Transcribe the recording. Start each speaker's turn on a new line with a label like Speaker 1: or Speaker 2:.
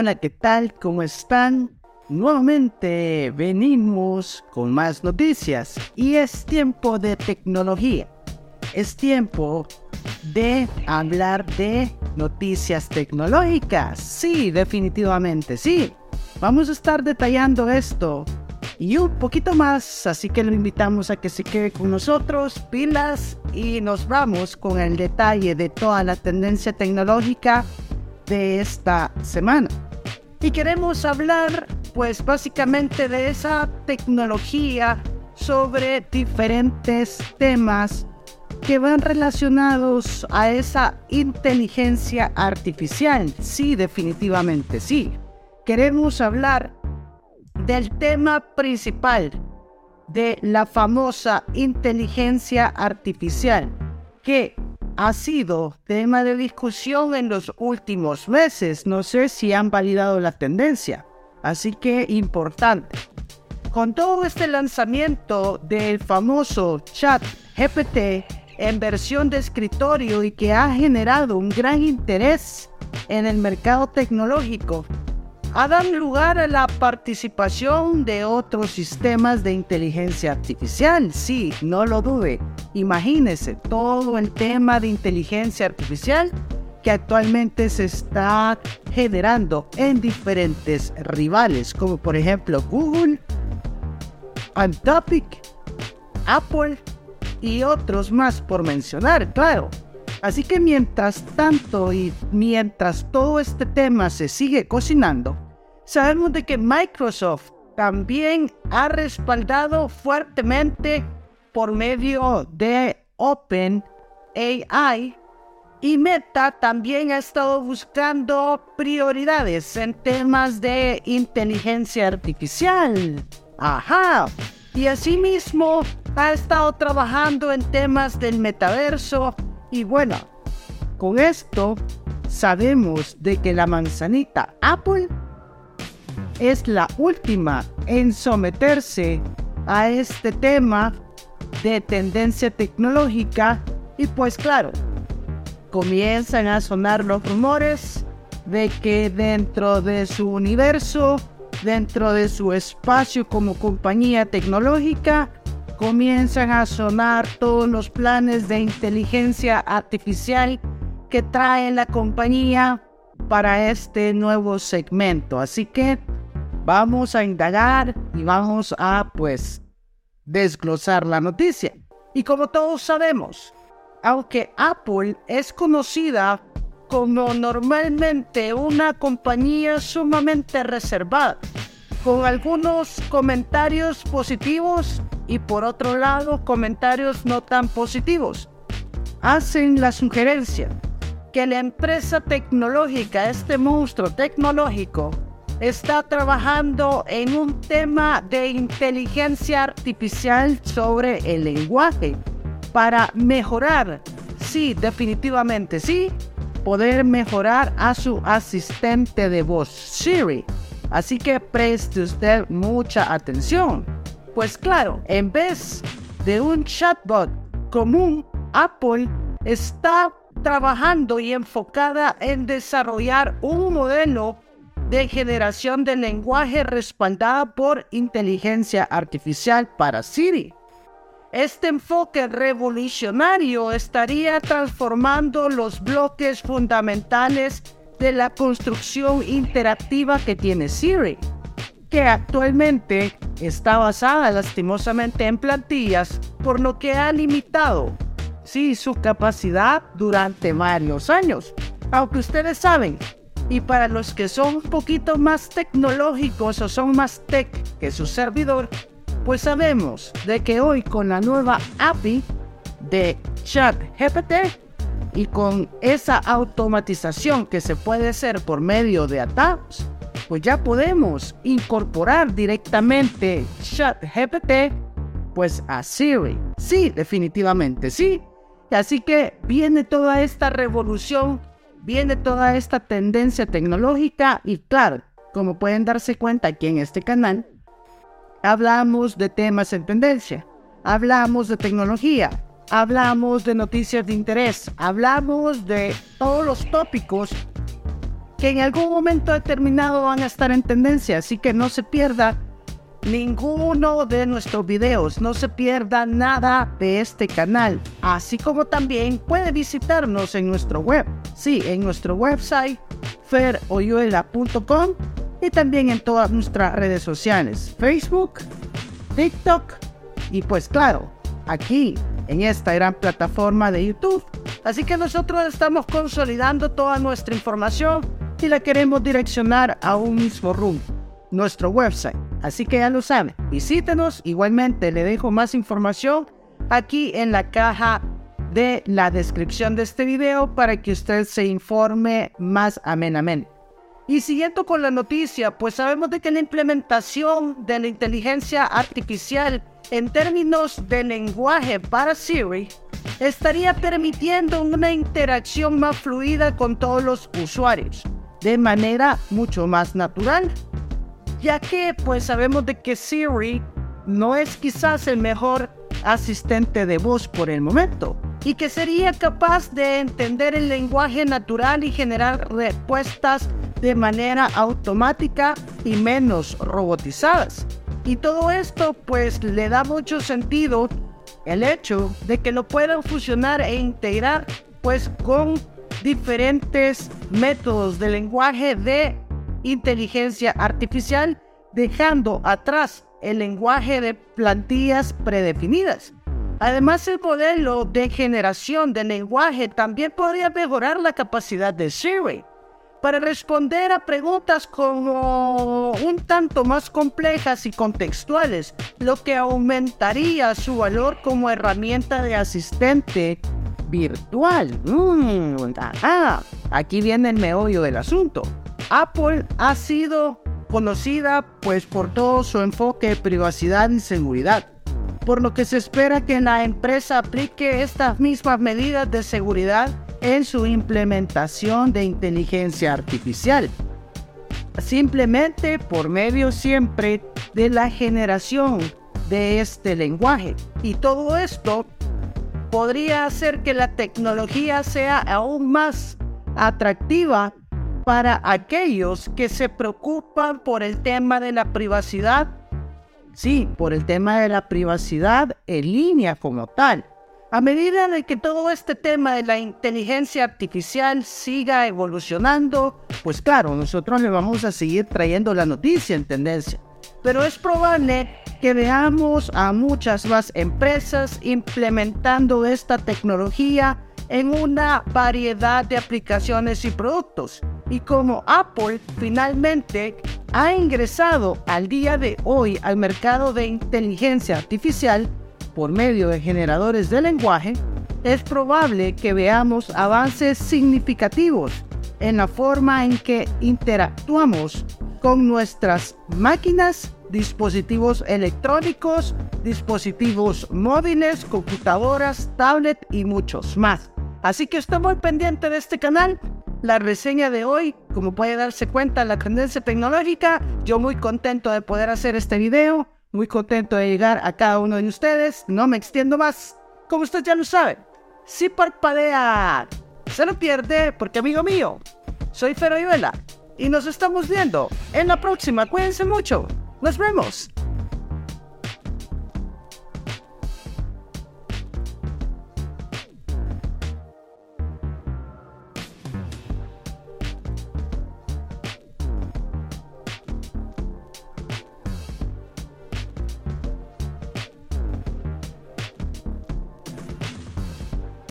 Speaker 1: Hola, ¿qué tal? ¿Cómo están? Nuevamente venimos con más noticias y es tiempo de tecnología. Es tiempo de hablar de noticias tecnológicas. Sí, definitivamente, sí. Vamos a estar detallando esto y un poquito más, así que lo invitamos a que se quede con nosotros, pilas, y nos vamos con el detalle de toda la tendencia tecnológica de esta semana. Y queremos hablar pues básicamente de esa tecnología sobre diferentes temas que van relacionados a esa inteligencia artificial. Sí, definitivamente sí. Queremos hablar del tema principal de la famosa inteligencia artificial que ha sido tema de discusión en los últimos meses. No sé si han validado la tendencia. Así que importante. Con todo este lanzamiento del famoso chat GPT en versión de escritorio y que ha generado un gran interés en el mercado tecnológico, ha dado lugar a la participación de otros sistemas de inteligencia artificial. Sí, no lo dude. Imagínese todo el tema de inteligencia artificial que actualmente se está generando en diferentes rivales, como por ejemplo Google, Anthropic, Apple y otros más por mencionar, claro. Así que mientras tanto y mientras todo este tema se sigue cocinando, sabemos de que Microsoft también ha respaldado fuertemente por medio de OpenAI y Meta también ha estado buscando prioridades en temas de inteligencia artificial. Ajá. Y asimismo ha estado trabajando en temas del metaverso y bueno, con esto sabemos de que la manzanita Apple es la última en someterse a este tema de tendencia tecnológica. Y pues claro, comienzan a sonar los rumores de que dentro de su universo, dentro de su espacio como compañía tecnológica, comienzan a sonar todos los planes de inteligencia artificial que trae la compañía para este nuevo segmento. Así que vamos a indagar y vamos a pues desglosar la noticia. Y como todos sabemos, aunque Apple es conocida como normalmente una compañía sumamente reservada, con algunos comentarios positivos y por otro lado comentarios no tan positivos. Hacen la sugerencia que la empresa tecnológica, este monstruo tecnológico, está trabajando en un tema de inteligencia artificial sobre el lenguaje para mejorar, sí, definitivamente sí, poder mejorar a su asistente de voz Siri. Así que preste usted mucha atención. Pues claro, en vez de un chatbot común, Apple está trabajando y enfocada en desarrollar un modelo de generación de lenguaje respaldada por inteligencia artificial para Siri. Este enfoque revolucionario estaría transformando los bloques fundamentales de la construcción interactiva que tiene Siri que actualmente está basada lastimosamente en plantillas, por lo que ha limitado sí, su capacidad durante varios años. Aunque ustedes saben, y para los que son un poquito más tecnológicos o son más tech que su servidor, pues sabemos de que hoy con la nueva API de ChatGPT y con esa automatización que se puede hacer por medio de attacks, pues ya podemos incorporar directamente ChatGPT pues a Siri. Sí, definitivamente sí. Así que viene toda esta revolución, viene toda esta tendencia tecnológica y claro, como pueden darse cuenta aquí en este canal, hablamos de temas en tendencia, hablamos de tecnología, hablamos de noticias de interés, hablamos de todos los tópicos que en algún momento determinado van a estar en tendencia, así que no se pierda ninguno de nuestros videos, no se pierda nada de este canal, así como también puede visitarnos en nuestro web, sí, en nuestro website feroyuela.com y también en todas nuestras redes sociales, Facebook, TikTok y pues claro, aquí en esta gran plataforma de YouTube. Así que nosotros estamos consolidando toda nuestra información y la queremos direccionar a un mismo rumbo, nuestro website. Así que ya lo saben, visítenos. Igualmente le dejo más información aquí en la caja de la descripción de este video para que usted se informe más amenamente. Y siguiendo con la noticia, pues sabemos de que la implementación de la inteligencia artificial en términos de lenguaje para Siri estaría permitiendo una interacción más fluida con todos los usuarios, de manera mucho más natural, ya que pues sabemos de que Siri no es quizás el mejor asistente de voz por el momento y que sería capaz de entender el lenguaje natural y generar respuestas de manera automática y menos robotizadas. Y todo esto pues le da mucho sentido el hecho de que lo puedan fusionar e integrar pues con diferentes métodos de lenguaje de inteligencia artificial, dejando atrás el lenguaje de plantillas predefinidas. Además, el modelo de generación de lenguaje también podría mejorar la capacidad de Siri para responder a preguntas como un tanto más complejas y contextuales, lo que aumentaría su valor como herramienta de asistente virtual. Mm, aquí viene el meollo del asunto. Apple ha sido conocida pues por todo su enfoque de privacidad y seguridad, por lo que se espera que la empresa aplique estas mismas medidas de seguridad en su implementación de inteligencia artificial. Simplemente por medio siempre de la generación de este lenguaje. Y todo esto podría hacer que la tecnología sea aún más atractiva para aquellos que se preocupan por el tema de la privacidad. Sí, por el tema de la privacidad en línea como tal. A medida de que todo este tema de la inteligencia artificial siga evolucionando, pues claro, nosotros le vamos a seguir trayendo la noticia en tendencia. Pero es probable que veamos a muchas más empresas implementando esta tecnología en una variedad de aplicaciones y productos. Y como Apple finalmente ha ingresado al día de hoy al mercado de inteligencia artificial, por medio de generadores de lenguaje, es probable que veamos avances significativos en la forma en que interactuamos con nuestras máquinas, dispositivos electrónicos, dispositivos móviles, computadoras, tablet y muchos más. Así que estoy muy pendiente de este canal. La reseña de hoy, como puede darse cuenta, la tendencia tecnológica, yo muy contento de poder hacer este video. Muy contento de llegar a cada uno de ustedes. No me extiendo más. Como usted ya lo sabe, si parpadea, se lo pierde porque amigo mío, soy Feroyuela y nos estamos viendo en la próxima. Cuídense mucho. Nos vemos.